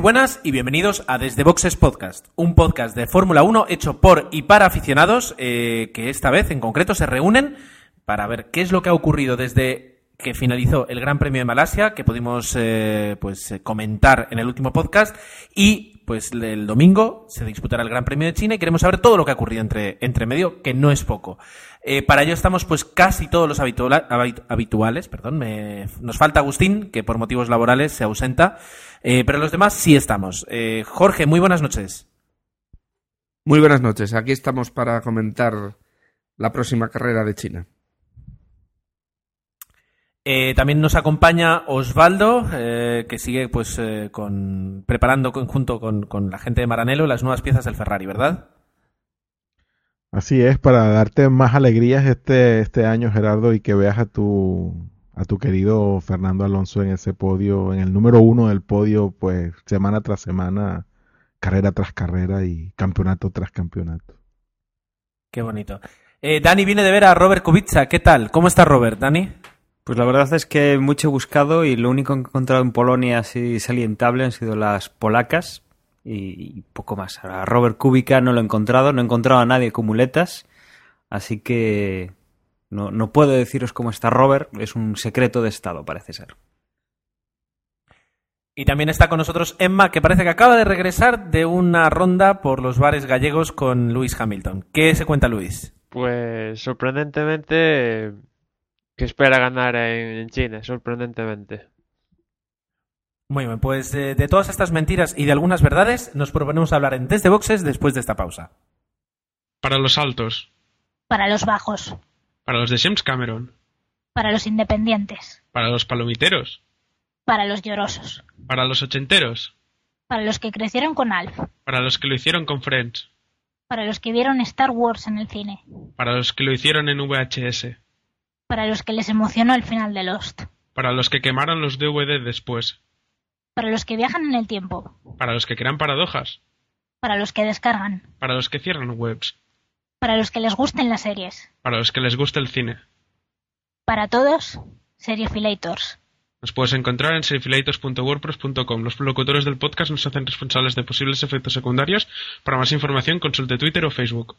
buenas y bienvenidos a Desde Boxes Podcast, un podcast de Fórmula 1 hecho por y para aficionados eh, que esta vez en concreto se reúnen para ver qué es lo que ha ocurrido desde que finalizó el Gran Premio de Malasia, que pudimos eh, pues eh, comentar en el último podcast, y pues el domingo se disputará el Gran Premio de China y queremos saber todo lo que ha ocurrido entre, entre medio, que no es poco. Eh, para ello estamos pues casi todos los habitua- habit- habituales, perdón, me- nos falta Agustín, que por motivos laborales se ausenta, eh, pero los demás sí estamos. Eh, Jorge, muy buenas noches. Muy buenas noches. Aquí estamos para comentar la próxima carrera de China. También nos acompaña Osvaldo, que sigue pues con, preparando con- junto con, con la gente de Maranello las nuevas piezas del Ferrari, ¿verdad? Así es, para darte más alegrías este, este año, Gerardo, y que veas a tu, a tu querido Fernando Alonso en ese podio, en el número uno del podio, pues semana tras semana, carrera tras carrera y campeonato tras campeonato. Qué bonito. Eh, Dani viene de ver a Robert Kubica. ¿Qué tal? ¿Cómo está Robert, Dani? Pues la verdad es que mucho he buscado y lo único que he encontrado en Polonia así salientable han sido las polacas y, y poco más. A Robert Kubica no lo he encontrado, no he encontrado a nadie con muletas, así que no, no puedo deciros cómo está Robert, es un secreto de Estado, parece ser. Y también está con nosotros Emma, que parece que acaba de regresar de una ronda por los bares gallegos con Luis Hamilton. ¿Qué se cuenta Luis? Pues sorprendentemente que espera ganar en, en China, sorprendentemente. Muy bien, pues eh, de todas estas mentiras y de algunas verdades nos proponemos hablar en Desde Boxes después de esta pausa. Para los altos, para los bajos, para los de James Cameron, para los independientes, para los palomiteros, para los llorosos, para los ochenteros, para los que crecieron con Alf, para los que lo hicieron con Friends, para los que vieron Star Wars en el cine, para los que lo hicieron en VHS, para los que les emocionó el final de Lost, para los que quemaron los DVD después, para los que viajan en el tiempo, para los que crean paradojas, para los que descargan, para los que cierran webs, para los que les gusten las series, para los que les gusta el cine. para todos, Seriefilators. Nos puedes encontrar en serifilators.wordpress.com. Los locutores del podcast nos hacen responsables de posibles efectos secundarios. Para más información, consulte Twitter o Facebook.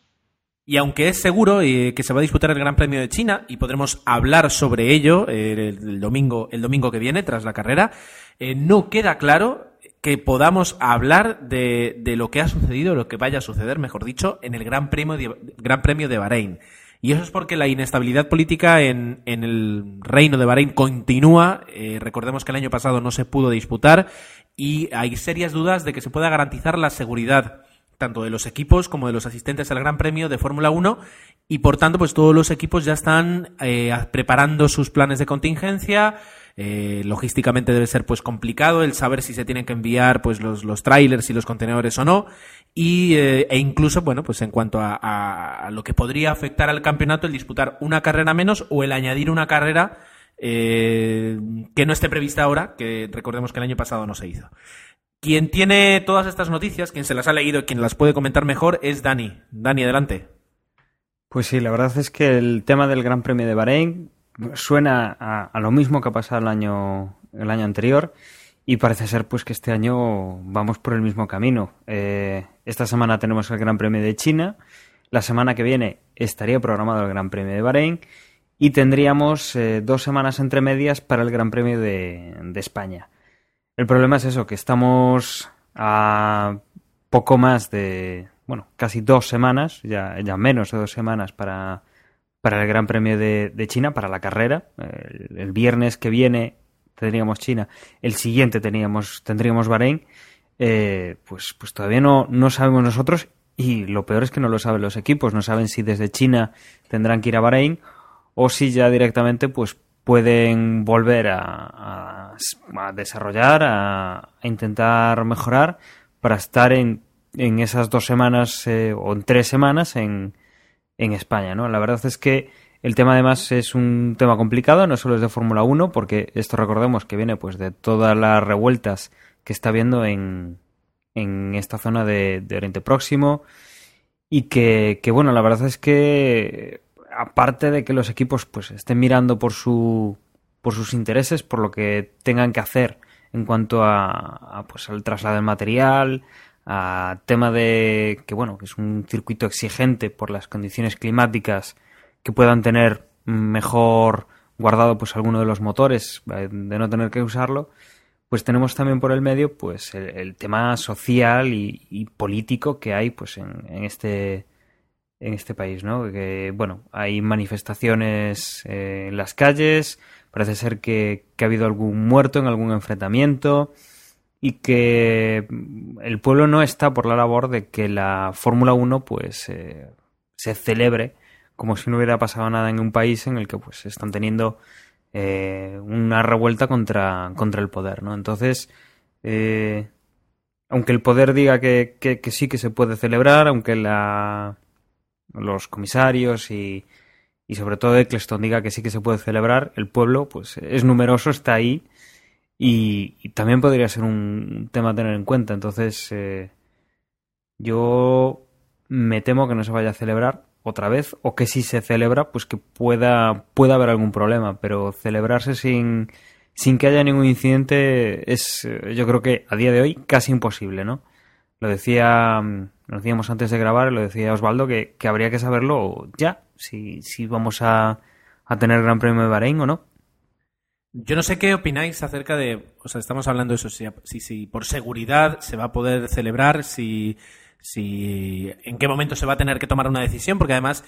Y aunque es seguro eh, que se va a disputar el Gran Premio de China y podremos hablar sobre ello eh, el, domingo, el domingo que viene, tras la carrera, eh, no queda claro que podamos hablar de, lo que ha sucedido, lo que vaya a suceder, mejor dicho, en el Gran Premio de, Gran Premio de Bahrein. Y eso es porque la inestabilidad política en, el reino de Bahrein continúa. Recordemos que el año pasado no se pudo disputar y hay serias dudas de que se pueda garantizar la seguridad tanto de los equipos como de los asistentes al Gran Premio de Fórmula 1 y por tanto pues todos los equipos ya están eh, preparando sus planes de contingencia. Eh, logísticamente debe ser pues complicado el saber si se tienen que enviar pues los, los trailers y los contenedores o no y eh, e incluso bueno pues en cuanto a, a, lo que podría afectar al campeonato el disputar una carrera menos o el añadir una carrera eh, que no esté prevista ahora que recordemos que el año pasado no se hizo quien tiene todas estas noticias quien se las ha leído y quien las puede comentar mejor es Dani Dani adelante pues sí la verdad es que el tema del Gran Premio de Bahrein suena a, lo mismo que ha pasado el año el año anterior y parece ser pues que este año vamos por el mismo camino. Eh, esta semana tenemos el Gran Premio de China, la semana que viene estaría programado el Gran Premio de Bahrein y tendríamos eh, dos semanas entre medias para el Gran Premio de, España. El problema es eso, que estamos a poco más de, bueno, casi dos semanas, ya, ya menos de dos semanas para, para el Gran Premio de, China, para la carrera. El, el viernes que viene tendríamos China, el siguiente teníamos, tendríamos Bahrein, eh, pues, pues todavía no, no sabemos nosotros y lo peor es que no lo saben los equipos, no saben si desde China tendrán que ir a Bahrein o si ya directamente pues pueden volver a, desarrollar, a, a, intentar mejorar para estar en, en esas dos semanas eh, o en tres semanas en, en España, ¿no? La verdad es que El tema además es un tema complicado, no solo es de Fórmula 1, porque esto recordemos que viene pues de todas las revueltas que está habiendo en, en esta zona de, de Oriente Próximo y que, que, bueno, la verdad es que aparte de que los equipos pues estén mirando por su por sus intereses, por lo que tengan que hacer en cuanto a, pues al traslado del material, a tema de que bueno, que es un circuito exigente por las condiciones climáticas que puedan tener mejor guardado pues alguno de los motores eh, de no tener que usarlo pues tenemos también por el medio pues el, tema social y, y, político que hay pues en, en, este en este país no que bueno hay manifestaciones eh, en las calles parece ser que, ha habido algún muerto en algún enfrentamiento y que el pueblo no está por la labor de que la Fórmula 1 pues eh, se celebre como si no hubiera pasado nada en un país en el que pues están teniendo eh, una revuelta contra, contra el poder, ¿no? Entonces, eh, aunque el poder diga que, que, sí que se puede celebrar, aunque la, los comisarios y, y sobre todo Eccleston diga que sí que se puede celebrar, el pueblo pues es numeroso, está ahí y, también podría ser un tema a tener en cuenta. Entonces, eh, yo me temo que no se vaya a celebrar otra vez o que si se celebra pues que pueda pueda haber algún problema pero celebrarse sin sin que haya ningún incidente es yo creo que a día de hoy casi imposible no lo decía lo decíamos antes de grabar lo decía Osvaldo que, que habría que saberlo ya si, si vamos a, a tener Gran Premio de Bahrein o no yo no sé qué opináis acerca de o sea estamos hablando de eso si, si, si por seguridad se va a poder celebrar si si en qué momento se va a tener que tomar una decisión, porque además,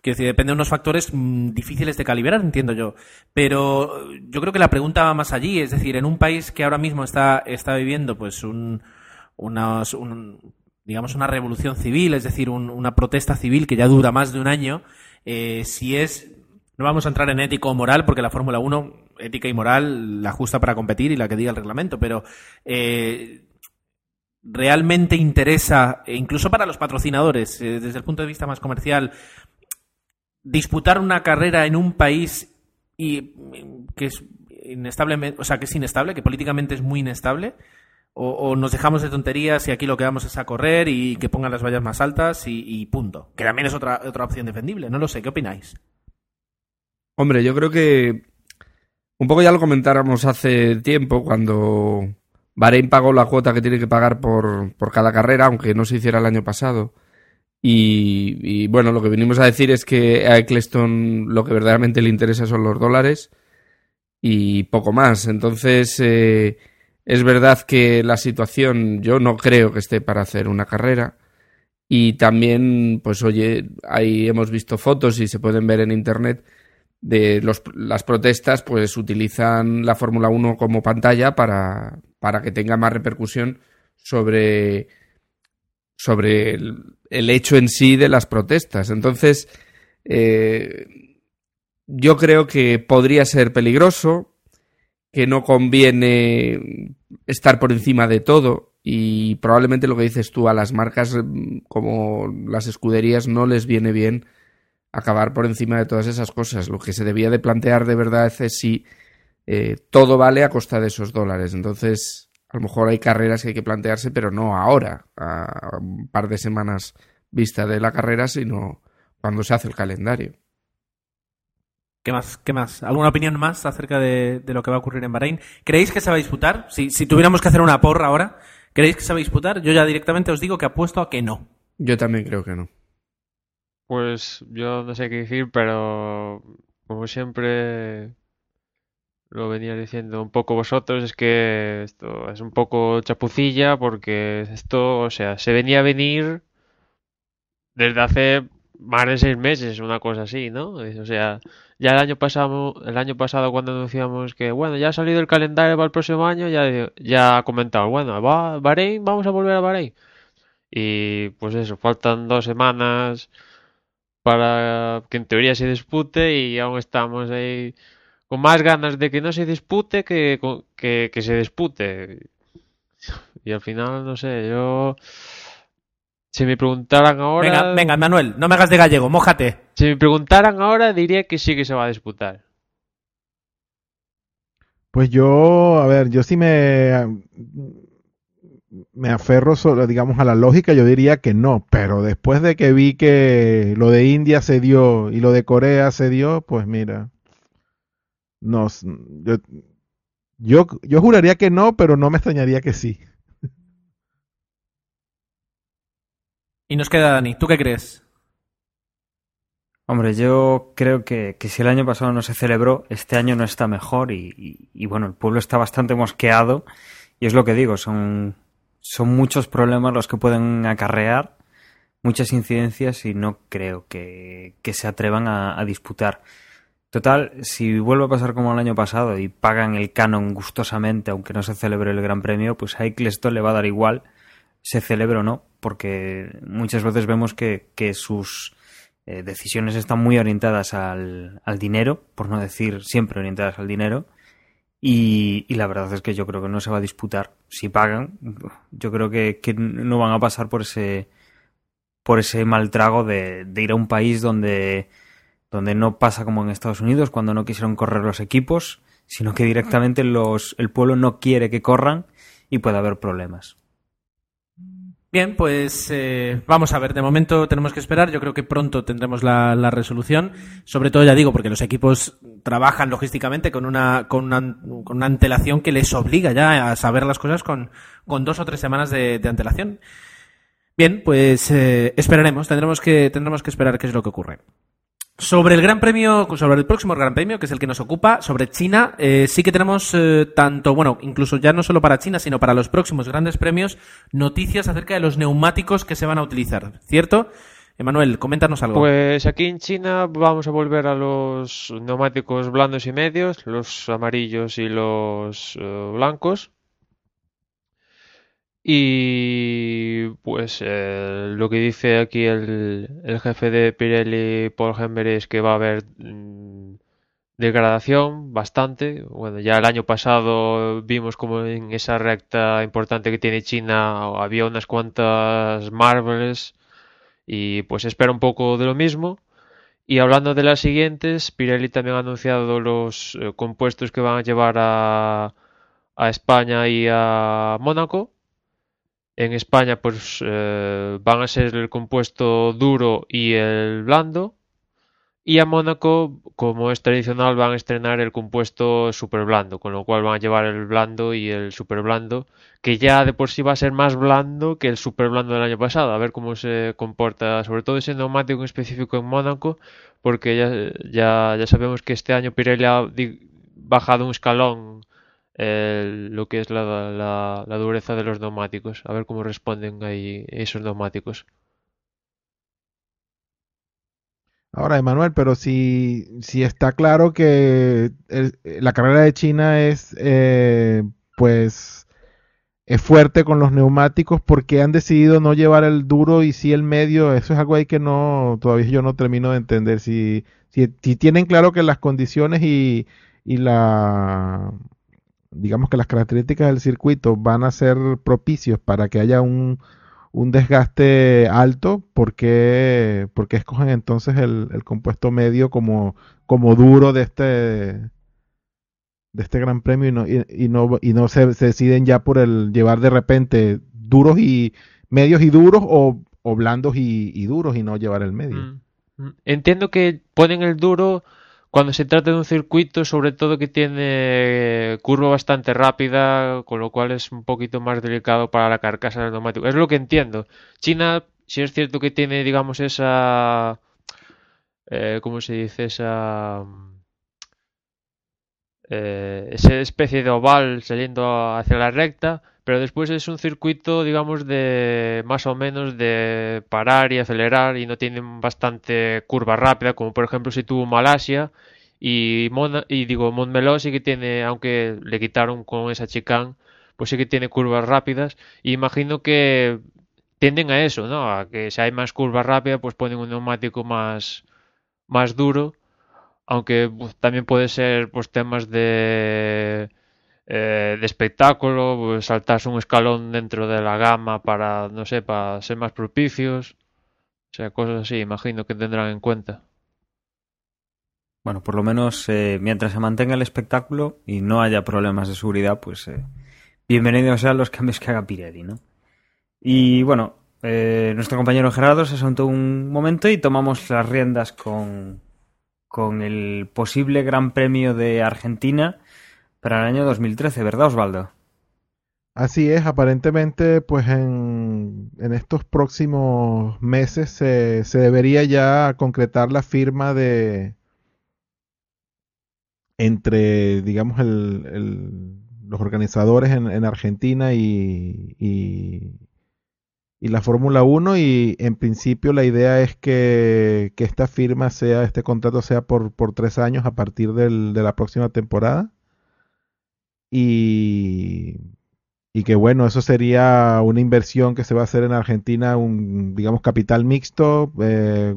quiero decir, depende de unos factores mmm, difíciles de calibrar, entiendo yo. Pero yo creo que la pregunta va más allí, es decir, en un país que ahora mismo está, está viviendo pues un, unos, un, digamos, una revolución civil, es decir, un, una protesta civil que ya dura más de un año, eh, si es no vamos a entrar en ético o moral porque la Fórmula 1, ética y moral, la justa para competir y la que diga el reglamento, pero eh, realmente interesa, e incluso para los patrocinadores, eh, desde el punto de vista más comercial, disputar una carrera en un país y que es inestable, o sea, que es inestable, que políticamente es muy inestable, o, nos dejamos de tonterías y aquí lo que vamos es a correr y que pongan las vallas más altas y, y punto. Que también es otra, otra opción defendible. No lo sé, ¿qué opináis? Hombre, yo creo que un poco ya lo comentáramos hace tiempo cuando Bahrein pagó la cuota que tiene que pagar por, por cada carrera, aunque no se hiciera el año pasado. Y, y, bueno, lo que venimos a decir es que a Eccleston lo que verdaderamente le interesa son los dólares y poco más. Entonces, eh, es verdad que la situación yo no creo que esté para hacer una carrera. Y también, pues oye, ahí hemos visto fotos y se pueden ver en internet de los, las protestas, pues utilizan la Fórmula 1 como pantalla para, para que tenga más repercusión sobre, sobre el, hecho en sí de las protestas. Entonces, eh, yo creo que podría ser peligroso, que no conviene estar por encima de todo y probablemente lo que dices tú a las marcas como las escuderías no les viene bien acabar por encima de todas esas cosas. Lo que se debía de plantear de verdad es si eh, todo vale a costa de esos dólares. Entonces, a lo mejor hay carreras que hay que plantearse, pero no ahora, a un par de semanas vista de la carrera, sino cuando se hace el calendario. ¿Qué más? ¿Qué más? ¿Alguna opinión más acerca de, de, lo que va a ocurrir en Bahrein? ¿Creéis que se va a disputar? Si, si tuviéramos que hacer una porra ahora, ¿creéis que se va a disputar? Yo ya directamente os digo que apuesto a que no. Yo también creo que no. Pues yo no sé qué decir, pero como siempre lo venía diciendo un poco vosotros, es que esto es un poco chapucilla porque esto, o sea, se venía a venir desde hace más de seis meses, una cosa así, ¿no? O sea, ya el año pasado, el año pasado cuando anunciamos que, bueno, ya ha salido el calendario para el próximo año, ya, ya ha comentado, bueno, va Bahrein, vamos a volver a Bahrein. Y pues eso, faltan dos semanas para que en teoría se dispute y aún estamos ahí con más ganas de que no se dispute que, que, que se dispute. Y al final, no sé, yo... Si me preguntaran ahora. Venga, venga, Manuel, no me hagas de gallego, mójate. Si me preguntaran ahora, diría que sí que se va a disputar. Pues yo, a ver, yo sí me, me aferro, solo, digamos, a la lógica, yo diría que no, pero después de que vi que lo de India se dio y lo de Corea se dio, pues mira, no, s- yo, yo, yo juraría que no, pero no me extrañaría que sí. Y nos queda Dani, ¿tú qué crees? Hombre, yo creo que, que si el año pasado no se celebró, este año no está mejor y, bueno, el pueblo está bastante mosqueado y es lo que digo, son, son muchos problemas los que pueden acarrear, muchas incidencias y no creo que, que se atrevan a, a disputar. Total, si vuelve a pasar como el año pasado y pagan el canon gustosamente, aunque no se celebre el Gran Premio, pues a Eccleston le va a dar igual se celebre o no, porque muchas veces vemos que, sus eh, decisiones están muy orientadas al, dinero, por no decir siempre orientadas al dinero, y, y la verdad es que yo creo que no se va a disputar. Si pagan, yo creo que, que no van a pasar por ese por ese mal trago de, de ir a un país donde, donde no pasa como en Estados Unidos, cuando no quisieron correr los equipos, sino que directamente los, el pueblo no quiere que corran y puede haber problemas. Bien, pues eh, vamos a ver. De momento tenemos que esperar. Yo creo que pronto tendremos la, resolución. Sobre todo, ya digo, porque los equipos trabajan logísticamente con una, con una, antelación que les obliga ya a saber las cosas con, con dos o tres semanas de, de antelación. Bien, pues eh, esperaremos. Tendremos que, tendremos que esperar qué es lo que ocurre. Sobre el Gran Premio, sobre el próximo Gran Premio, que es el que nos ocupa, sobre China, eh, sí que tenemos eh, tanto, bueno, incluso ya no solo para China, sino para los próximos grandes premios, noticias acerca de los neumáticos que se van a utilizar, ¿cierto? Emanuel, coméntanos algo. Pues aquí en China vamos a volver a los neumáticos blandos y medios, los amarillos y los eh, blancos. Y pues eh, lo que dice aquí el, jefe de Pirelli, Paul Hember, es que va a haber mm, degradación bastante. Bueno, ya el año pasado vimos como en esa recta importante que tiene China había unas cuantas marbles y pues espera un poco de lo mismo. Y hablando de las siguientes, Pirelli también ha anunciado los eh, compuestos que van a llevar a, a España y a Mónaco. En España pues eh, van a ser el compuesto duro y el blando. Y a Mónaco, como es tradicional, van a estrenar el compuesto super blando, con lo cual van a llevar el blando y el super blando, que ya de por sí va a ser más blando que el super blando del año pasado. A ver cómo se comporta, sobre todo ese neumático en específico en Mónaco, porque ya, ya, ya sabemos que este año Pirelli ha bajado un escalón lo que es la, la, dureza de los neumáticos. A ver cómo responden ahí esos neumáticos. Ahora, Emanuel, pero si, si está claro que la carrera de China es, eh, pues, es fuerte con los neumáticos, ¿por qué han decidido no llevar el duro y sí el medio? Eso es algo ahí que no, todavía yo no termino de entender. Si, si, si tienen claro que las condiciones y, y la, digamos que las características del circuito van a ser propicios para que haya un, un desgaste alto, ¿por qué, escogen entonces el, el compuesto medio como, como duro de este, de este gran premio y no, y, y no, y no se, se deciden ya por el llevar de repente duros y medios y duros o, o blandos y, y duros y no llevar el medio? Mm, mm. Entiendo que ponen el duro cuando se trata de un circuito, sobre todo que tiene curva bastante rápida, con lo cual es un poquito más delicado para la carcasa del neumático. Es lo que entiendo. China, si es cierto que tiene, digamos, esa... eh, ¿cómo se dice? Esa... eh, especie de oval saliendo hacia la recta, pero después es un circuito, digamos, de más o menos de parar y acelerar y no tienen bastante curva rápida, como por ejemplo si tuvo Malasia y, y digo, Montmeló sí que tiene, aunque le quitaron con esa chicane, pues sí que tiene curvas rápidas y imagino que tienden a eso, ¿no? A que si hay más curva rápida, pues ponen un neumático más, más duro aunque pues, también puede ser pues temas de eh, de, espectáculo, pues saltarse un escalón dentro de la gama para, no sé, para ser más propicios. O sea, cosas así, imagino que tendrán en cuenta. Bueno, por lo menos eh, mientras se mantenga el espectáculo y no haya problemas de seguridad, pues eh, bienvenidos sean los cambios que haga Pirelli, ¿no? Y bueno, nuestro compañero Gerardo se sentó un momento y tomamos las riendas con, con el posible Gran Premio de Argentina para el año 2013, ¿verdad, Osvaldo? Así es, aparentemente, pues en, en estos próximos meses se, se debería ya concretar la firma de entre, digamos, el, el- los organizadores en, en Argentina y, y, y la Fórmula 1 y en principio la idea es que, que esta firma sea, este contrato sea por, por tres años a partir del- de la próxima temporada. Y, y que bueno, eso sería una inversión que se va a hacer en Argentina, un, digamos, capital mixto, eh,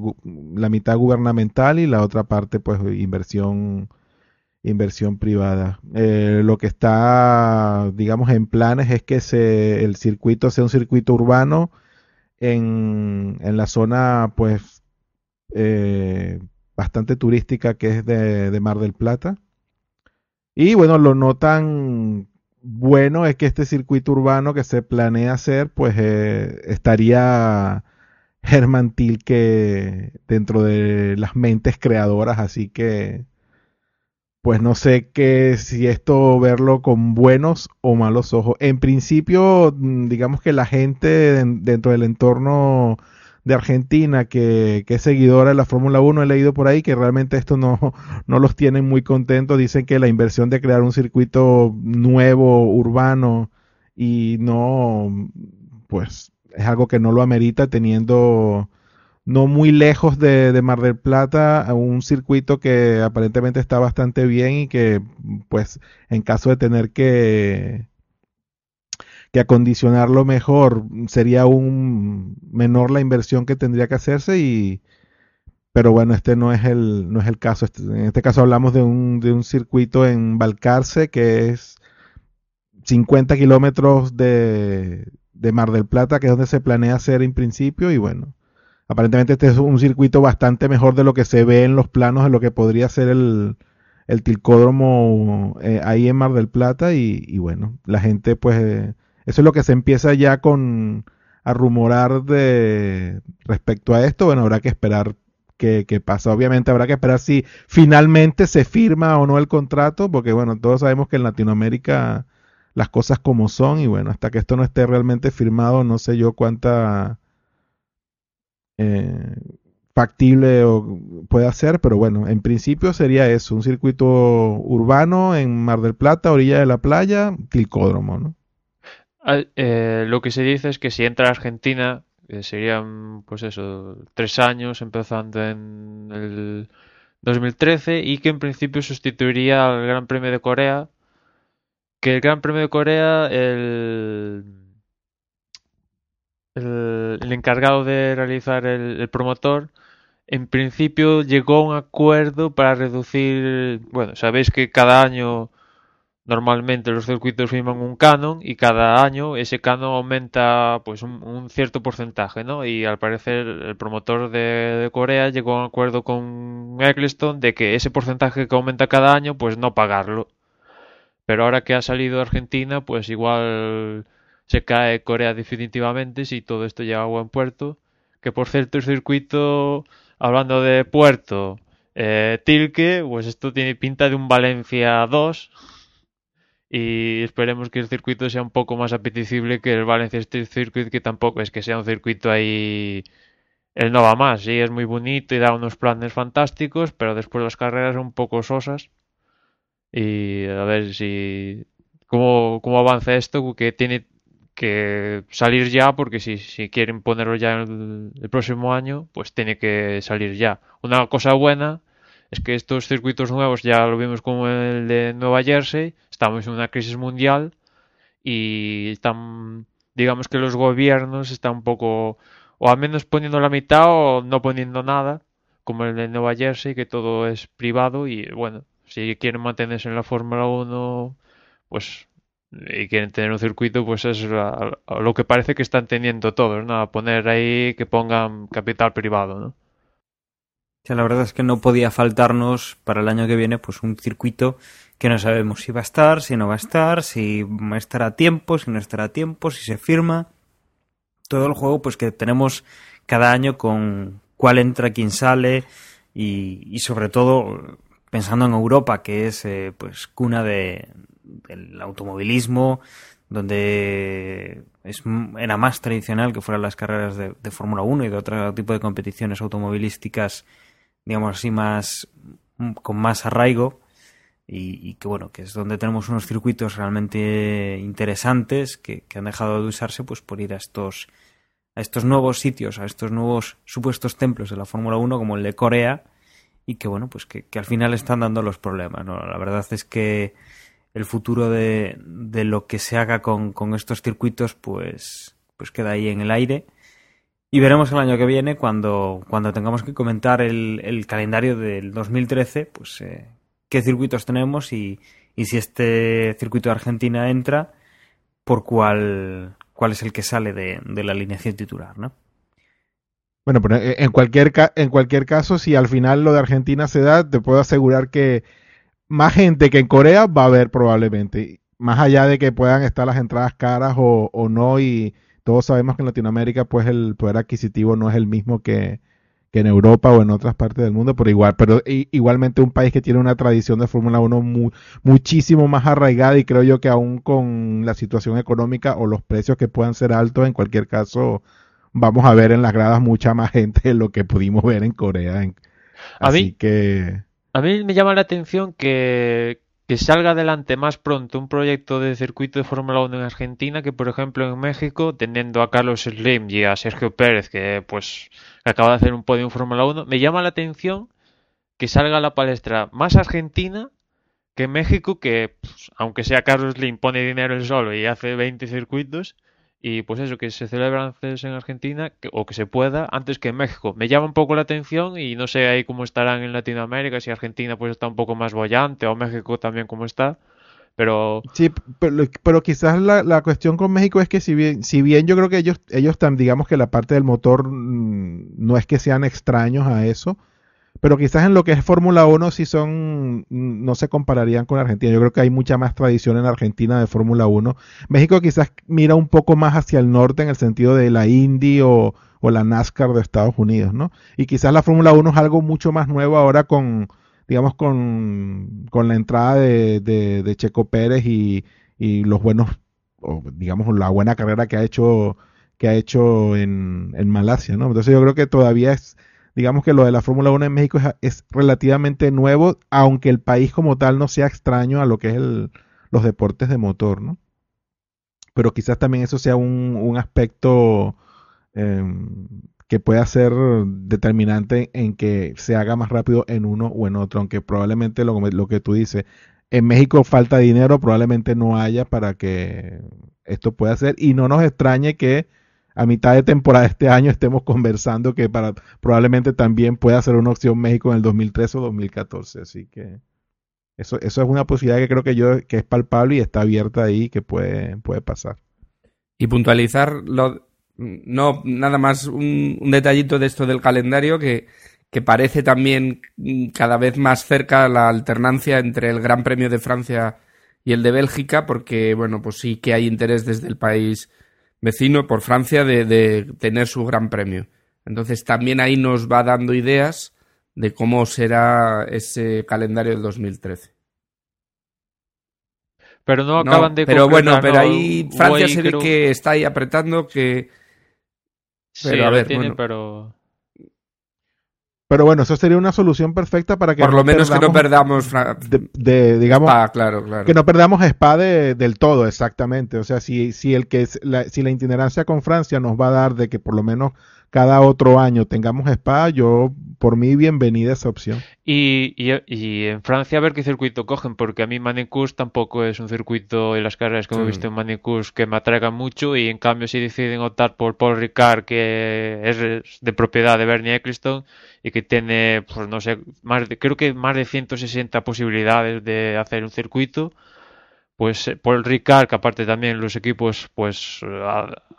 la mitad gubernamental y la otra parte, pues, inversión, inversión privada. Eh, lo que está, digamos, en planes es que el circuito sea un circuito urbano en, en la zona, pues, eh, bastante turística que es de, de Mar del Plata. Y bueno, lo no tan bueno es que este circuito urbano que se planea hacer, pues eh, estaría Herman Tilke dentro de las mentes creadoras, así que pues no sé que si esto verlo con buenos o malos ojos. En principio, mm, digamos que la gente den- dentro del entorno de Argentina que, que es seguidora de la Fórmula 1, he leído por ahí que realmente esto no, no los tienen muy contentos. Dicen que la inversión de crear un circuito nuevo, urbano, y no, pues es algo que no lo amerita teniendo no muy lejos de, Mar del Plata un circuito que aparentemente está bastante bien y que pues en caso de tener que que acondicionarlo mejor sería un menor la inversión que tendría que hacerse y pero bueno este no es el no es el caso. Este- en este caso hablamos de un de un circuito en Balcarce que es 50 kilómetros de de Mar del Plata que es donde se planea hacer en principio y bueno aparentemente este es un circuito bastante mejor de lo que se ve en los planos de lo que podría ser el el tilcódromo eh, ahí en Mar del Plata y, y bueno la gente pues eh, eso es lo que se empieza ya con a rumorar de respecto a esto. Bueno, habrá que esperar qué, qué pasa. Obviamente habrá que esperar si finalmente se firma o no el contrato, porque bueno, todos sabemos que en Latinoamérica las cosas como son y bueno, hasta que esto no esté realmente firmado, no sé yo cuánta eh, factible o puede hacer, pero bueno, en principio sería eso, un circuito urbano en Mar del Plata, orilla de la playa, tilcódromo, ¿no? Eh, lo que se dice es que si entra a Argentina, eh, serían, pues eso, tres años empezando en el 2013 y que en principio sustituiría al Gran Premio de Corea. Que el Gran Premio de Corea, el, el, encargado de realizar el, promotor, en principio llegó a un acuerdo para reducir, bueno, sabéis que cada año Normalmente los circuitos firman un canon y cada año ese canon aumenta pues un, un cierto porcentaje, ¿no? Y al parecer el promotor de, de Corea llegó a un acuerdo con Eccleston de que ese porcentaje que aumenta cada año pues no pagarlo. Pero ahora que ha salido Argentina pues igual se cae Corea definitivamente si todo esto llega a buen puerto. Que por cierto el circuito, hablando de puerto, eh, Tilke, pues esto tiene pinta de un Valencia 2 y esperemos que el circuito sea un poco más apetecible que el Valencia Street Circuit, que tampoco es que sea un circuito ahí. Él no va más, sí, es muy bonito y da unos planes fantásticos, pero después las carreras son un poco sosas. Y a ver si. cómo, cómo avanza esto, que tiene que salir ya, porque si, si quieren ponerlo ya el, el próximo año, pues tiene que salir ya. Una cosa buena es que estos circuitos nuevos ya lo vimos como el de Nueva Jersey, estamos en una crisis mundial y están, digamos que los gobiernos están un poco, o al menos poniendo la mitad o no poniendo nada, como el de Nueva Jersey, que todo es privado y bueno, si quieren mantenerse en la Fórmula 1, pues y quieren tener un circuito, pues es lo que parece que están teniendo todos, ¿no? A poner ahí que pongan capital privado, ¿no? La verdad es que no podía faltarnos para el año que viene pues un circuito que no sabemos si va a estar, si no va a estar, si va a estar a tiempo, si no estará a tiempo, si se firma. Todo el juego pues que tenemos cada año con cuál entra, quién sale y, y sobre todo pensando en Europa que es eh, pues cuna de, del automovilismo donde es, era más tradicional que fueran las carreras de, de Fórmula 1 y de otro tipo de competiciones automovilísticas digamos así, más con más arraigo y, y, que bueno, que es donde tenemos unos circuitos realmente interesantes que, que, han dejado de usarse pues por ir a estos a estos nuevos sitios, a estos nuevos supuestos templos de la Fórmula 1 como el de Corea y que bueno, pues que, que al final están dando los problemas, ¿no? La verdad es que el futuro de, de lo que se haga con, con estos circuitos pues pues queda ahí en el aire. Y veremos el año que viene, cuando, cuando tengamos que comentar el, el calendario del 2013, pues eh, qué circuitos tenemos y, y, si este circuito de Argentina entra, por cuál, cuál es el que sale de, de la alineación titular, ¿no? Bueno, pero en cualquier, en cualquier caso, si al final lo de Argentina se da, te puedo asegurar que más gente que en Corea va a haber probablemente. Más allá de que puedan estar las entradas caras o, o no y todos sabemos que en Latinoamérica pues el poder adquisitivo no es el mismo que, que en Europa o en otras partes del mundo, pero igual, pero igualmente un país que tiene una tradición de Fórmula 1 mu muchísimo más arraigada y creo yo que aún con la situación económica o los precios que puedan ser altos, en cualquier caso vamos a ver en las gradas mucha más gente de lo que pudimos ver en Corea. A así mí, que... A mí me llama la atención que, salga adelante más pronto un proyecto de circuito de Fórmula 1 en Argentina que, por ejemplo, en México, teniendo a Carlos Slim y a Sergio Pérez, que pues acaba de hacer un podio en Fórmula 1, me llama la atención que salga a la palestra más Argentina que México, que pues, aunque sea Carlos Slim, pone dinero él solo y hace 20 circuitos, y pues eso, que se celebran antes en Argentina, o que se pueda, antes que en México. Me llama un poco la atención y no sé ahí cómo estarán en Latinoamérica, si Argentina pues está un poco más bollante o México también como está. Pero... Sí, pero, pero quizás la, la, cuestión con México es que si bien, si bien yo creo que ellos, ellos están, digamos que la parte del motor mmm, no es que sean extraños a eso, pero quizás en lo que es Fórmula 1 sí son, no se compararían con Argentina. Yo creo que hay mucha más tradición en Argentina de Fórmula 1. México quizás mira un poco más hacia el norte en el sentido de la Indy o, o la NASCAR de Estados Unidos, ¿no? Y quizás la Fórmula 1 es algo mucho más nuevo ahora con, digamos, con, con la entrada de, de, de Checo Pérez y, y, los buenos, o digamos, la buena carrera que ha hecho, que ha hecho en, en Malasia, ¿no? Entonces yo creo que todavía es digamos que lo de la Fórmula 1 en México es, es, relativamente nuevo, aunque el país como tal no sea extraño a lo que es el, los deportes de motor, ¿no? Pero quizás también eso sea un, un aspecto eh, que pueda ser determinante en que se haga más rápido en uno o en otro, aunque probablemente lo, lo que tú dices, en México falta dinero, probablemente no haya para que esto pueda ser, y no nos extrañe que a mitad de temporada de este año estemos conversando que para probablemente también pueda ser una opción México en el 2013 o 2014. Así que eso, eso es una posibilidad que creo que yo que es palpable y está abierta ahí que puede, puede pasar. Y puntualizar lo, no nada más un, un detallito de esto del calendario que, que parece también cada vez más cerca la alternancia entre el Gran Premio de Francia y el de Bélgica, porque bueno, pues sí que hay interés desde el país vecino por Francia de, de, tener su gran premio. Entonces también ahí nos va dando ideas de cómo será ese calendario del 2013. Pero no acaban no, de Pero bueno, pero ¿no? ahí Francia se ve creo- que está ahí apretando que... Sí, pero a lo ver, tiene, bueno. pero... Pero bueno, eso sería una solución perfecta para que Por lo menos que no perdamos de, de, digamos Ah, claro, claro. que no perdamos Spa de- del todo, exactamente. O sea, si, si el que es la, si la itinerancia con Francia nos va a dar de que por lo menos cada otro año tengamos Spa, yo por mí bienvenida esa opción. Y, y, y en Francia a ver qué circuito cogen, porque a mí Manicus tampoco es un circuito en las carreras que hemos Sí. visto en Manicus que me atraigan mucho y en cambio si deciden optar por Paul Ricard que es de propiedad de Bernie Ecclestone y que tiene, pues no sé, más de, creo que más de 160 posibilidades de hacer un circuito, pues eh, Paul Ricard, que aparte también los equipos, pues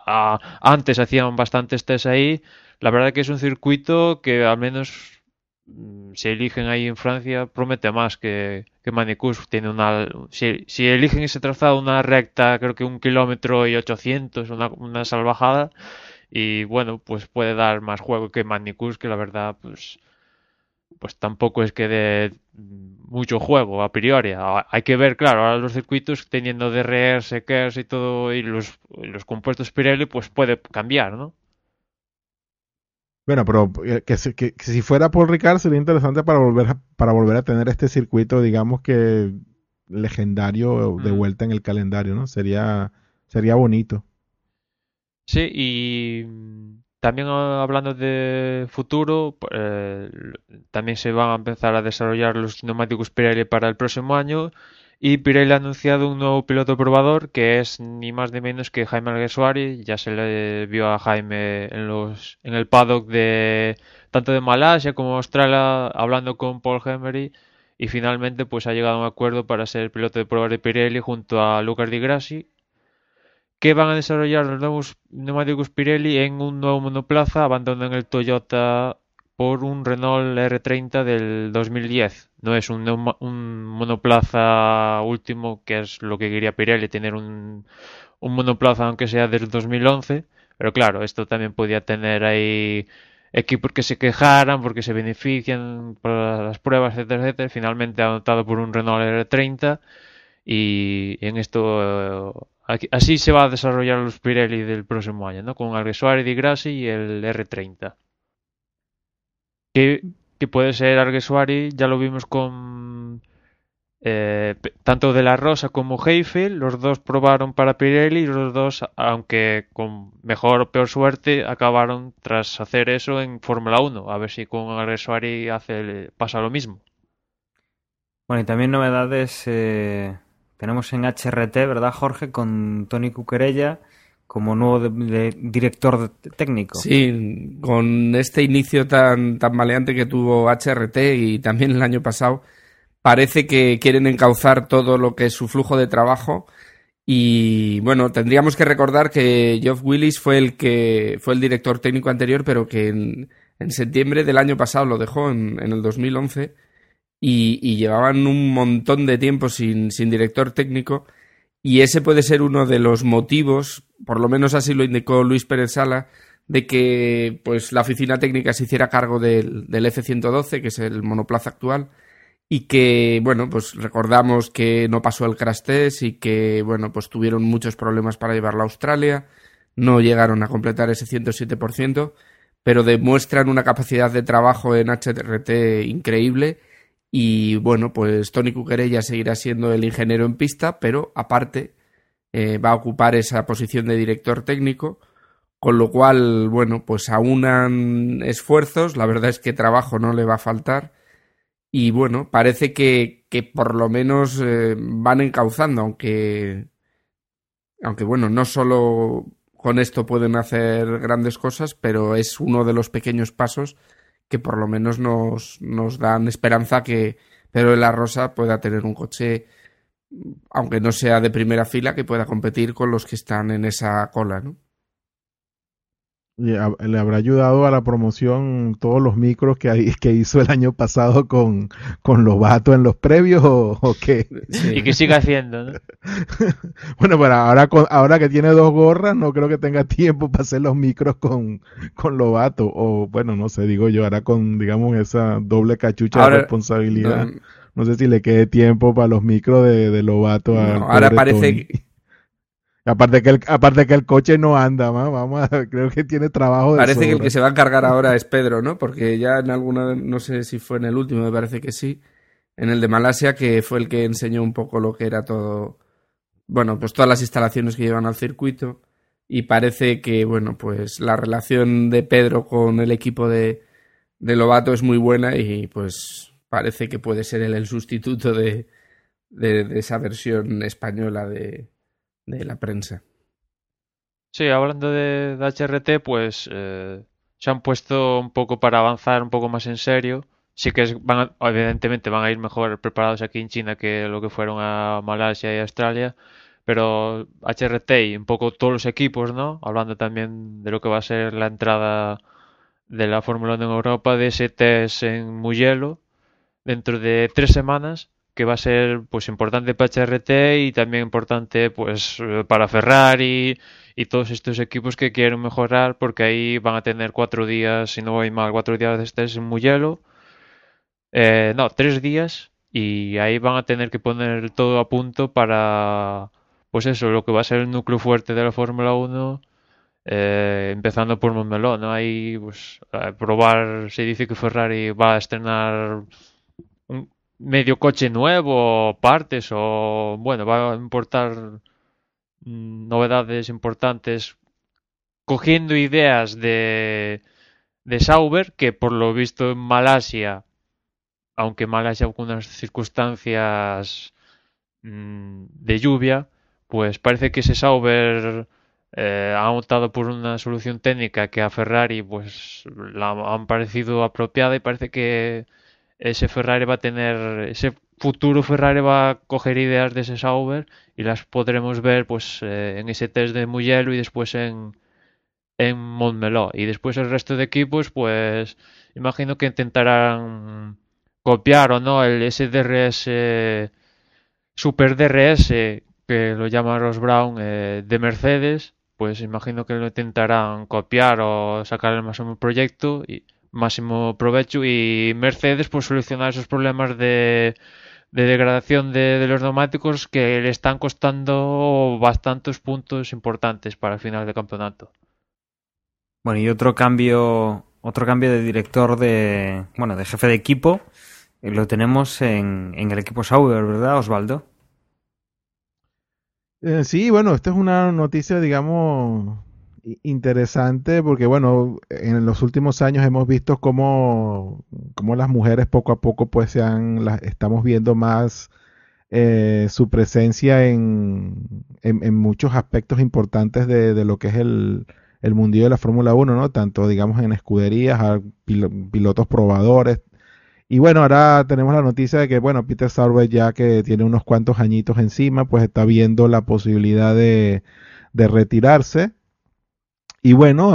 a- antes hacían bastantes test ahí. La verdad que es un circuito que al menos mm, si eligen ahí en Francia promete más que, que Manicus. Tiene una, si, si eligen ese trazado, una recta, creo que un kilómetro y 800, una, una salvajada. Y bueno, pues puede dar más juego que Manicus, que la verdad, pues pues tampoco es que dé mucho juego a priori. A- Hay que ver, claro, ahora los circuitos teniendo DRS, KERS y todo, y los, los compuestos Pirelli, pues puede cambiar, ¿no? Bueno, pero eh, que, si- que- que si fuera Paul Ricard sería interesante para volver a, para volver a tener este circuito, digamos que legendario de Mm. vuelta en el calendario, ¿no? Sería, sería bonito. Sí, y mm, también ah, hablando de futuro, p- eh, también se van a empezar a desarrollar los neumáticos Pirelli para el próximo año. Y Pirelli ha anunciado un nuevo piloto probador que es ni más ni menos que Jaime Alguersuari. Ya se le vio a Jaime en los en el paddock de tanto de Malasia como Australia hablando con Paul Emery y finalmente pues ha llegado a un acuerdo para ser piloto de prueba de Pirelli junto a Lucas Di Grassi que van a desarrollar los nuevos neumáticos Pirelli en un nuevo monoplaza, abandonan el Toyota por un Renault R30 del 2010. No es un, un monoplaza último, que es lo que quería Pirelli, tener un, un monoplaza aunque sea del 2011. Pero claro, esto también podía tener ahí equipos que se quejaran porque se benefician por las pruebas, etcétera, etcétera. Finalmente ha optado por un Renault R30 y en esto así se va a desarrollar los Pirelli del próximo año, ¿no? Con Alguersuari, Di Grassi y el R30. Que, puede ser Alguersuari, ya lo vimos con eh, tanto De La Rosa como Heifel, los dos probaron para Pirelli y los dos, aunque con mejor o peor suerte, acabaron tras hacer eso en Fórmula 1. A ver si con Alguersuari hace, pasa lo mismo. Bueno, y también novedades eh, tenemos en HRT, ¿verdad, Jorge? Con Tony Cuquerella como nuevo director técnico. Sí, con este inicio tan, tan maleante que tuvo HRT y también el año pasado, parece que quieren encauzar todo lo que es su flujo de trabajo. Y bueno, tendríamos que recordar que Geoff Willis fue el que fue el director técnico anterior, pero que en, en septiembre del año pasado lo dejó en, en el 2011 y, llevaban un montón de tiempo sin, sin director técnico. Y ese puede ser uno de los motivos, por lo menos así lo indicó Luis Pérez Sala, de que pues la oficina técnica se hiciera cargo del, del F-112, que es el monoplaza actual, y que, bueno, pues recordamos que no pasó el crash test y que, bueno, pues tuvieron muchos problemas para llevarlo a Australia, no llegaron a completar ese 107%, pero demuestran una capacidad de trabajo en HRT increíble y bueno, pues Tony Cuquerella seguirá siendo el ingeniero en pista, pero aparte eh, va a ocupar esa posición de director técnico, con lo cual, bueno, pues aunan esfuerzos, la verdad es que trabajo no le va a faltar. Y bueno, parece que, que por lo menos eh, van encauzando, aunque, aunque bueno, no solo con esto pueden hacer grandes cosas, pero es uno de los pequeños pasos que por lo menos nos, nos dan esperanza que Pedro de la Rosa pueda tener un coche, aunque no sea de primera fila, que pueda competir con los que están en esa cola, ¿no? Le habrá ayudado a la promoción todos los micros que, hay- que hizo el año pasado con, con Lobato en los previos o, o qué. Y que siga haciendo, ¿no? Bueno, pero ahora, con- ahora que tiene dos gorras, no creo que tenga tiempo para hacer los micros con, con Lobato. O bueno, no sé, digo yo, ahora con, digamos, esa doble cachucha Ahora- de responsabilidad. No, No sé si le quede tiempo para los micros de, de Lobato. No, ahora parece Tony. que- Aparte que, el, aparte que el coche no anda, vamos a, creo que tiene trabajo de Parece que el que se va a encargar ahora es Pedro, ¿no? Porque ya en alguna, no sé si fue en el último, me parece que sí, en el de Malasia, que fue el que enseñó un poco lo que era todo, bueno, pues todas las instalaciones que llevan al circuito. Y parece que, bueno, pues la relación de Pedro con el equipo de, de Lobato es muy buena y pues parece que puede ser él el sustituto de, de, de esa versión española de, de la prensa. Sí, hablando de, HRT, pues eh, se han puesto un poco para avanzar un poco más en serio. sí que es- van a- evidentemente van a ir mejor preparados aquí en China que lo que fueron a Malasia y Australia, pero HRT y un poco todos los equipos, ¿no? Hablando también de lo que va a ser la entrada de la Fórmula 1 en Europa, de ese test en Mugello dentro de tres semanas, que va a ser pues importante para HRT y también importante pues eh, para Ferrari y todos estos equipos que quieren mejorar, porque ahí van a tener cuatro días, si no voy mal, cuatro días de test en Mugello. Eh, no, tres días y ahí van a tener que poner todo a punto para, pues eso, lo que va a ser el núcleo fuerte de la Fórmula 1, eh, empezando por Montmeló, ¿no? Ahí, pues, probar, se dice que Ferrari va a estrenar medio coche nuevo, partes, o, bueno, va a importar mm, novedades importantes cogiendo ideas de, de Sauber, que por lo visto en Malasia aunque Malasia algunas circunstancias mm, de lluvia, pues parece que ese Sauber eh, ha optado por una solución técnica que a Ferrari pues la han parecido apropiada y parece que ese Ferrari va a tener ese futuro Ferrari va a coger ideas de ese Sauber y las podremos ver pues eh, en ese test de Mugello y después en en Montmeló. Y después el resto de equipos pues imagino que intentarán copiar o no el SDRS Super DRS que lo llama Ross Brown eh, de Mercedes. Pues imagino que lo intentarán copiar o sacar el máximo proyecto y máximo provecho y Mercedes pues solucionar esos problemas de, de degradación de, de los neumáticos que le están costando bastantes puntos importantes para el final del campeonato. Bueno, y otro cambio, otro cambio de director de, bueno, de jefe de equipo, eh, lo tenemos en, en el equipo Sauber, ¿verdad, Osvaldo? Eh, sí, bueno, esta es una noticia, digamos, interesante porque, bueno, en los últimos años hemos visto cómo, cómo las mujeres poco a poco, pues, se han, las, estamos viendo más eh, su presencia en, en, muchos aspectos importantes de, de lo que es el, el mundillo de la Fórmula 1, ¿no? Tanto, digamos, en escuderías, a pilo- pilotos probadores. Y bueno, ahora tenemos la noticia de que, bueno, Peter Sauber ya que tiene unos cuantos añitos encima, pues está viendo la posibilidad de, de retirarse. Y bueno,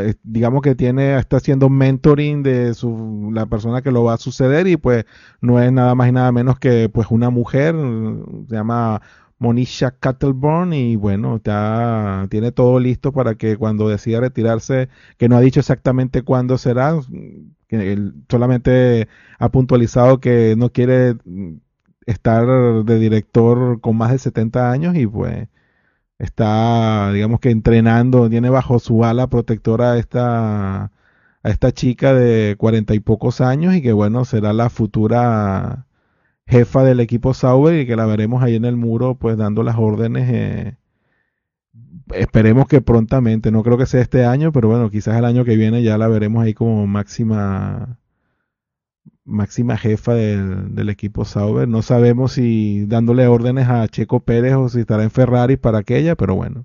eh, digamos que tiene, está haciendo mentoring de su, la persona que lo va a suceder y pues no es nada más y nada menos que pues una mujer, se llama Monisha Kettleburn y bueno, está, tiene todo listo para que cuando decida retirarse, que no ha dicho exactamente cuándo será, que él solamente ha puntualizado que no quiere estar de director con más de 70 años y pues está, digamos que entrenando, tiene bajo su ala protectora a esta, a esta chica de cuarenta y pocos años y que bueno, será la futura jefa del equipo Sauber y que la veremos ahí en el muro pues dando las órdenes. eh, esperemos que prontamente, no creo que sea este año, pero bueno, quizás el año que viene ya la veremos ahí como máxima máxima jefa del, del equipo Sauber. No sabemos si dándole órdenes a Checo Pérez o si estará en Ferrari para aquella, pero bueno,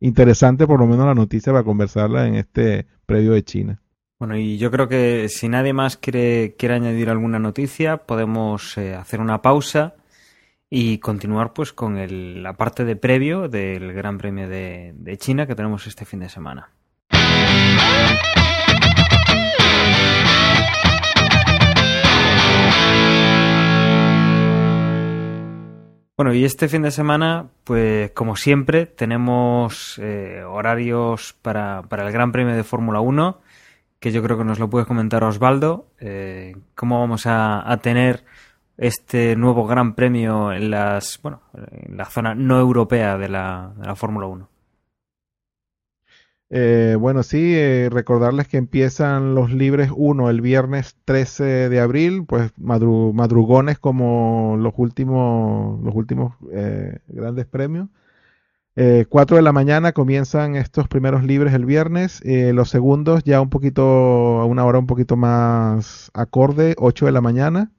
interesante por lo menos la noticia para conversarla en este previo de China. Bueno, y yo creo que si nadie más quiere, quiere añadir alguna noticia, podemos eh, hacer una pausa y continuar pues con el- la parte de previo del Gran Premio de, de China que tenemos este fin de semana. Bueno, y este fin de semana, pues como siempre, tenemos eh, horarios para, para el Gran Premio de Fórmula 1, que yo creo que nos lo puede comentar Osvaldo. Eh, ¿Cómo vamos a, a tener este nuevo Gran Premio en las, bueno, en la zona no europea de la, de la Fórmula 1? Eh, bueno, sí, eh, recordarles que empiezan los libres 1 el viernes 13 de abril, pues madru- madrugones como los últimos, los últimos eh, grandes premios. Eh, 4 de la mañana comienzan estos primeros libres el viernes, los segundos ya un poquito, a una hora un poquito más acorde, 8 de la mañana.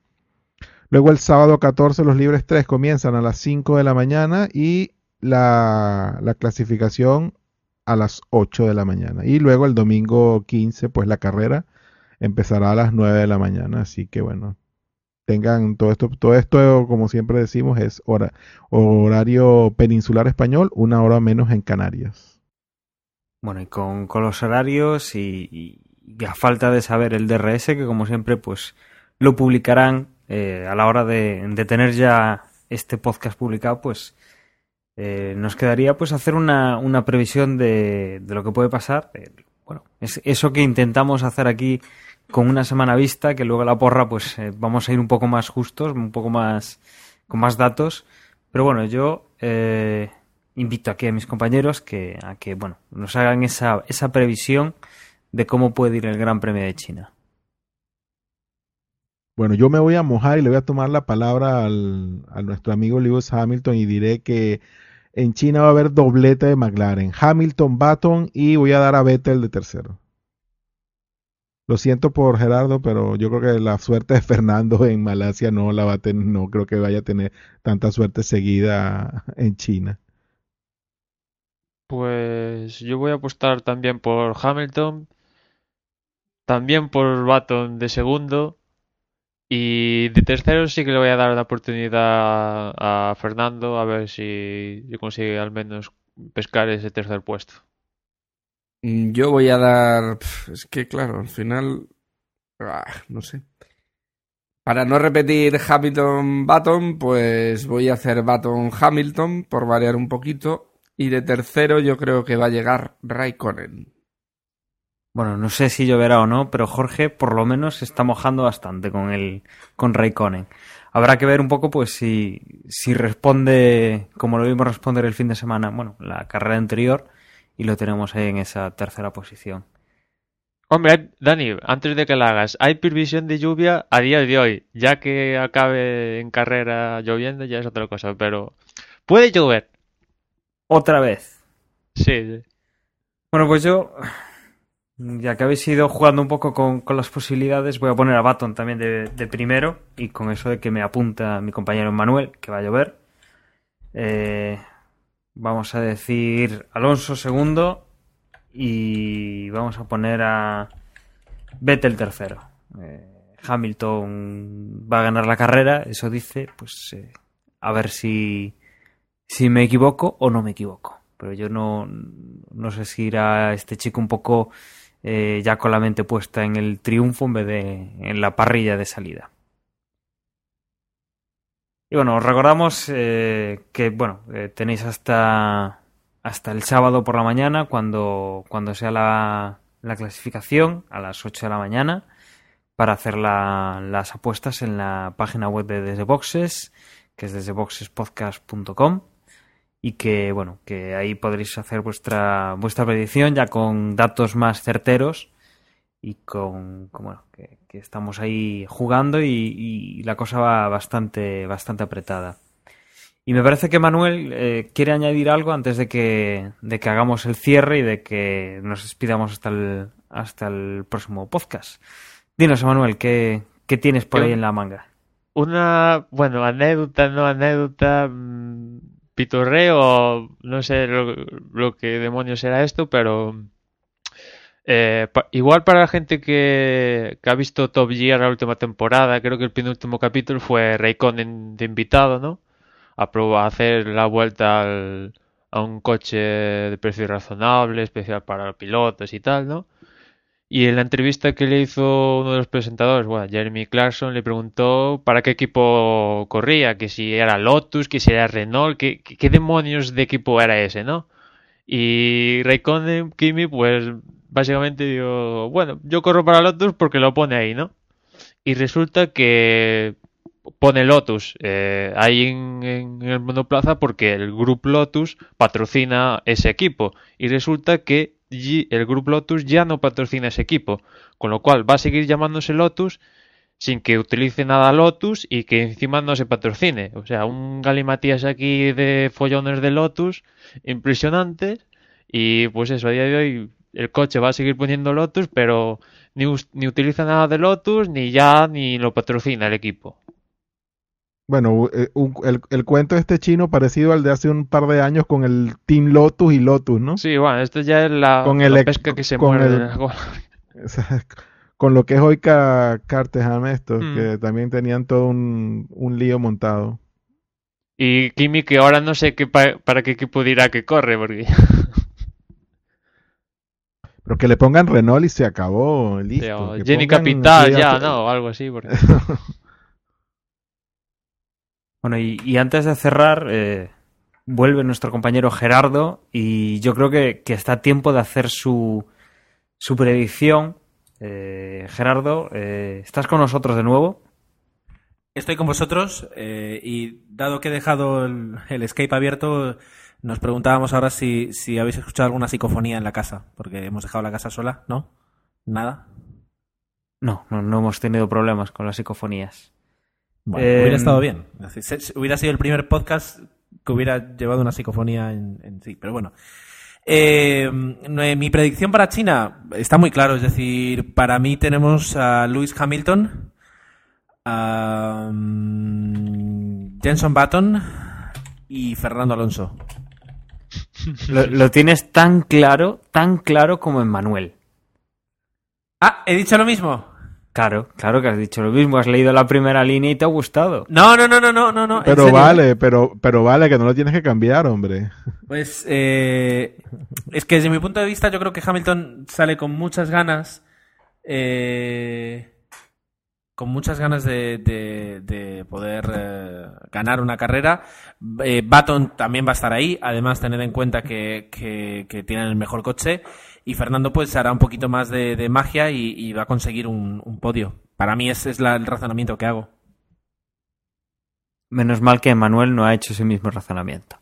Luego el sábado 14 los libres 3 comienzan a las 5 de la mañana y la, la clasificación a las 8 de la mañana. Y luego el domingo 15, pues la carrera empezará a las 9 de la mañana, así que bueno, tengan todo esto, todo esto, como siempre decimos, es hora, horario peninsular español, una hora menos en Canarias. Bueno, y con, los horarios y a falta de saber el DRS, que como siempre, pues lo publicarán eh, a la hora de, de, tener ya este podcast publicado, pues eh, nos quedaría pues hacer una, una previsión de, de, lo que puede pasar. Bueno, es eso que intentamos hacer aquí con una semana vista, que luego la porra, pues eh, vamos a ir un poco más justos, un poco más con más datos. Pero bueno, yo eh, invito aquí a mis compañeros que a que bueno nos hagan esa, esa previsión de cómo puede ir el Gran Premio de China. Bueno, yo me voy a mojar y le voy a tomar la palabra al, a nuestro amigo Lewis Hamilton y diré que en China va a haber doblete de McLaren. Hamilton, Baton y voy a dar a Vettel de tercero. Lo siento por Gerardo, pero yo creo que la suerte de Fernando en Malasia no la va a tener, no creo que vaya a tener tanta suerte seguida en China. Pues yo voy a apostar también por Hamilton, también por Baton de segundo y de tercero sí que le voy a dar la oportunidad a Fernando a ver si, si consigue al menos pescar ese tercer puesto. Yo voy a dar. Es que, claro, al final. Ah, no sé. Para no repetir Hamilton-Baton, pues voy a hacer Baton-Hamilton por variar un poquito. Y de tercero, yo creo que va a llegar Raikkonen. Bueno, no sé si lloverá o no, pero Jorge por lo menos se está mojando bastante con el con Raikkonen. Habrá que ver un poco, pues, si, si responde como lo vimos responder el fin de semana, bueno, la carrera anterior y lo tenemos ahí en esa tercera posición. Hombre, Dani, antes de que la hagas, hay previsión de lluvia a día de hoy, ya que acabe en carrera lloviendo ya es otra cosa, pero puede llover. Otra vez. Sí, sí. Bueno, pues yo, ya que habéis ido jugando un poco con, con las posibilidades, voy a poner a Baton también de, de, primero y con eso de que me apunta mi compañero Manuel, que va a llover. Eh, vamos a decir Alonso segundo y vamos a poner a Vettel tercero. Eh, Hamilton va a ganar la carrera, eso dice, pues eh, a ver si, si me equivoco o no me equivoco. Pero yo no, no sé si irá este chico un poco eh, ya con la mente puesta en el triunfo en vez de en la parrilla de salida. Y bueno, os recordamos eh, que bueno, eh, tenéis hasta, hasta el sábado por la mañana, cuando, cuando sea la, la clasificación, a las 8 de la mañana, para hacer la, las apuestas en la página web de Desde Boxes, que es desdeboxespodcast.com y que bueno, que ahí podréis hacer vuestra, vuestra predicción ya con datos más certeros y con, con bueno, que, que, estamos ahí jugando y, y, la cosa va bastante, bastante apretada. Y me parece que Manuel eh, quiere añadir algo antes de que, de que hagamos el cierre y de que nos despidamos hasta el, hasta el próximo podcast. Dinos, Manuel, ¿qué, qué tienes por ahí en la manga? Una, bueno, anécdota, no anécdota, pitorreo, no sé lo, lo que demonios era esto, pero eh, pa igual para la gente que, ha visto Top Gear la última temporada, creo que el penúltimo capítulo fue Raikkonen de invitado, ¿no? A, probar, hacer la vuelta al, a un coche de precio razonable, especial para pilotos y tal, ¿no? Y en la entrevista que le hizo uno de los presentadores, bueno, Jeremy Clarkson, le preguntó para qué equipo corría, que si era Lotus, que si era Renault, que, qué demonios de equipo era ese, ¿no? Y Raikkonen, Kimi, pues básicamente digo, bueno, yo corro para Lotus porque lo pone ahí, ¿no? Y resulta que pone Lotus eh, ahí en, en, el monoplaza porque el Grupo Lotus patrocina ese equipo. Y resulta que el Grupo Lotus ya no patrocina ese equipo. Con lo cual va a seguir llamándose Lotus sin que utilice nada Lotus y que encima no se patrocine. O sea, un galimatías aquí de follones de Lotus impresionante. Y pues eso, a día de hoy el coche va a seguir poniendo Lotus, pero ni, ni, utiliza nada de Lotus, ni ya ni lo patrocina el equipo. Bueno, un, el, el, cuento de este chino parecido al de hace un par de años con el Team Lotus y Lotus, ¿no? Sí, bueno, esto ya es la, con el, la pesca que se muere. El, con lo que es hoy Ca- Carterham estos, Mm. que también tenían todo un, un lío montado. Y Kimi que ahora no sé qué pa- para qué equipo dirá que corre, porque Pero que le pongan Renault y se acabó, listo. o que Jenny Capital ya, ¿no? O algo así, porque Bueno, y, y antes de cerrar, eh, vuelve nuestro compañero Gerardo y yo creo que, que está a tiempo de hacer su, su predicción. Eh, Gerardo, eh, ¿estás con nosotros de nuevo? Estoy con vosotros y dado que he dejado el, el escape abierto, nos preguntábamos ahora si, si habéis escuchado alguna psicofonía en la casa, porque hemos dejado la casa sola, ¿no? Nada. No, no, no hemos tenido problemas con las psicofonías. Bueno, Eh, hubiera estado bien. Se- se- Hubiera sido el primer podcast que hubiera llevado una psicofonía en, en sí, pero bueno. Eh, no, eh, mi predicción para China está muy claro, es decir, para mí tenemos a Lewis Hamilton, a mm, Jenson Button y Fernando Alonso. Lo, lo tienes tan claro, tan claro como en Manuel. Ah, he dicho lo mismo. Claro, claro que has dicho lo mismo. Has leído la primera línea y te ha gustado. No, no, no, no, no, no, no. Pero vale, pero, pero vale, que no lo tienes que cambiar, hombre. Pues eh, es que desde mi punto de vista yo creo que Hamilton sale con muchas ganas, eh, con muchas ganas de, de- de poder eh, ganar una carrera. Eh, Baton también va a estar ahí, además tener en cuenta que, que- que tienen el mejor coche y Fernando pues hará un poquito más de, de magia y, y va a conseguir un, un podio. Para mí ese es la- el razonamiento que hago. Menos mal que Manuel no ha hecho ese mismo razonamiento.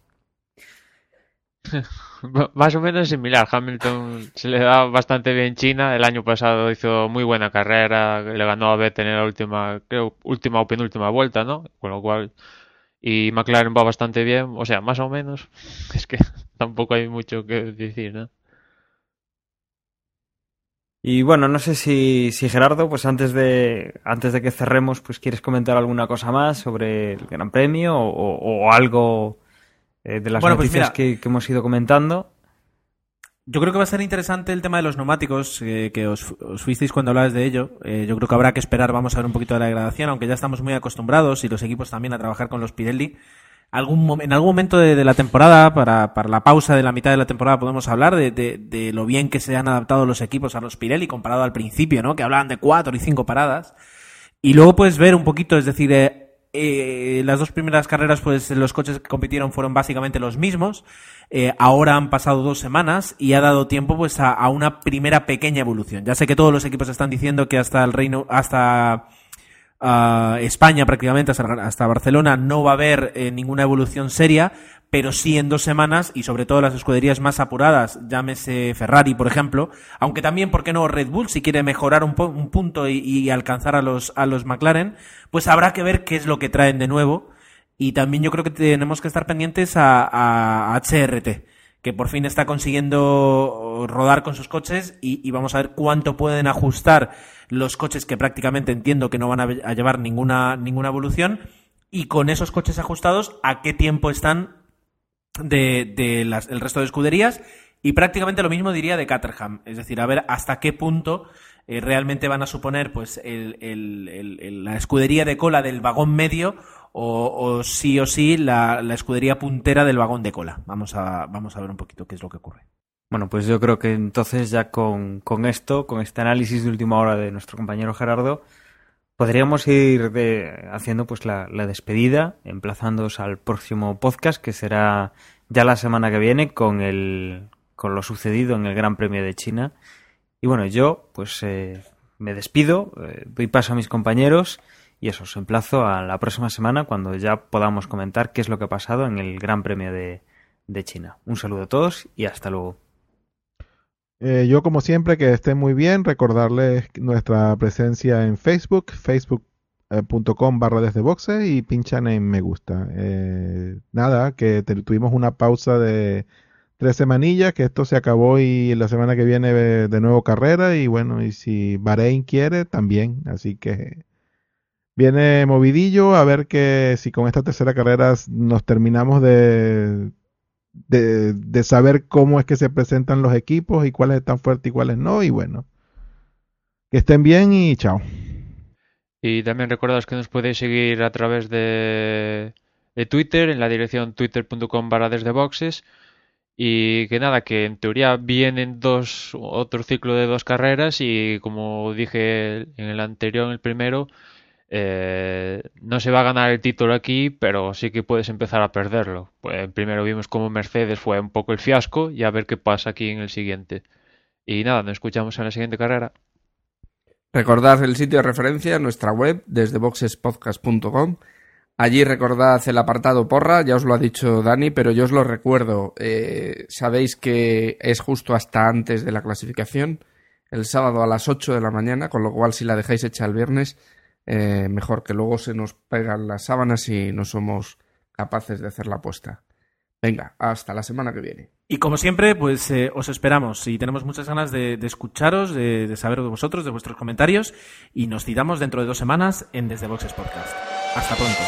Más o menos similar. Hamilton se le da bastante bien China. El año pasado hizo muy buena carrera. Le ganó a Vettel en la última, creo, última o penúltima vuelta, ¿no? Con lo cual. Y McLaren va bastante bien. O sea, más o menos. Es que tampoco hay mucho que decir, ¿no? Y bueno, no sé si, si Gerardo, pues antes de, antes de que cerremos, pues quieres comentar alguna cosa más sobre el Gran Premio o, o- o algo eh, de las Bueno, pues noticias que, que hemos ido comentando. Yo creo que va a ser interesante el tema de los neumáticos, eh, que os, os fuisteis cuando hablabais de ello. Eh, yo creo que habrá que esperar, vamos a ver un poquito de la degradación, aunque ya estamos muy acostumbrados y los equipos también a trabajar con los Pirelli. Algún, en algún momento de, la temporada, para, para la pausa de la mitad de la temporada, podemos hablar de, de- de lo bien que se han adaptado los equipos a los Pirelli comparado al principio, ¿no? Que hablaban de cuatro y cinco paradas. Y luego puedes ver un poquito, es decir, eh, eh, las dos primeras carreras, pues los coches que compitieron fueron básicamente los mismos. Eh, ahora han pasado dos semanas y ha dado tiempo pues a, a una primera pequeña evolución. Ya sé que todos los equipos están diciendo que hasta el Reino, hasta España prácticamente, hasta, Barcelona, no va a haber eh, ninguna evolución seria, pero sí en dos semanas y sobre todo las escuderías más apuradas, llámese Ferrari, por ejemplo, aunque también, ¿por qué no Red Bull, si quiere mejorar un, punto y, alcanzar a los, a los McLaren, pues habrá que ver qué es lo que traen de nuevo. Y también yo creo que tenemos que estar pendientes a HRT, que por fin está consiguiendo rodar con sus coches y, vamos a ver cuánto pueden ajustar los coches que prácticamente entiendo que no van a, llevar ninguna, ninguna evolución y con esos coches ajustados a qué tiempo están de, de el resto de escuderías y prácticamente lo mismo diría de Caterham, es decir, a ver hasta qué punto eh, realmente van a suponer pues el- el- la escudería de cola del vagón medio o, o sí o sí la, la escudería puntera del vagón de cola. Vamos a, vamos a ver un poquito qué es lo que ocurre. Bueno, pues yo creo que entonces ya con, con esto, con este análisis de última hora de nuestro compañero Gerardo, podríamos ir de- haciendo pues la, la despedida, emplazándoos al próximo podcast que será ya la semana que viene con el con lo sucedido en el Gran Premio de China. Y bueno, yo pues eh, me despido, eh, doy paso a mis compañeros y eso, os emplazo a la próxima semana cuando ya podamos comentar qué es lo que ha pasado en el Gran Premio de, de China. Un saludo a todos y hasta luego. Eh, yo, como siempre, que estén muy bien. Recordarles nuestra presencia en Facebook, facebook.com barra desde boxe y pinchan en me gusta. Eh, nada, que tuvimos una pausa de tres semanillas, que esto se acabó y la semana que viene de, de nuevo carrera y bueno, y si Bahrein quiere, también. Así que viene movidillo, a ver que si con esta tercera carrera nos terminamos de de, de saber cómo es que se presentan los equipos y cuáles están fuertes y cuáles no. Y bueno, Que estén bien y chao. Y también recordaos que nos podéis seguir a través de, de Twitter en la dirección twitter.com barra desde boxes y que nada, que en teoría vienen dos, otro ciclo de dos carreras y como dije en el anterior, en el primero, eh, no se va a ganar el título aquí, pero sí que puedes empezar a perderlo. Pues primero vimos como Mercedes fue un poco el fiasco y a ver qué pasa aquí en el siguiente. Y nada, nos escuchamos en la siguiente carrera. Recordad el sitio de referencia en nuestra web desde boxespodcast.com. Allí recordad el apartado porra, ya os lo ha dicho Dani, pero yo os lo recuerdo. Eh, sabéis que es justo hasta antes de la clasificación, el sábado a las 8 de la mañana, con lo cual si la dejáis hecha el viernes, eh, mejor que luego se nos pegan las sábanas y no somos capaces de hacer la apuesta. Venga, hasta la semana que viene. Y como siempre, pues eh, os esperamos y tenemos muchas ganas de, escucharos, de, de, saber de vosotros, de vuestros comentarios y nos citamos dentro de dos semanas en Desde Boxes Podcast. Hasta pronto.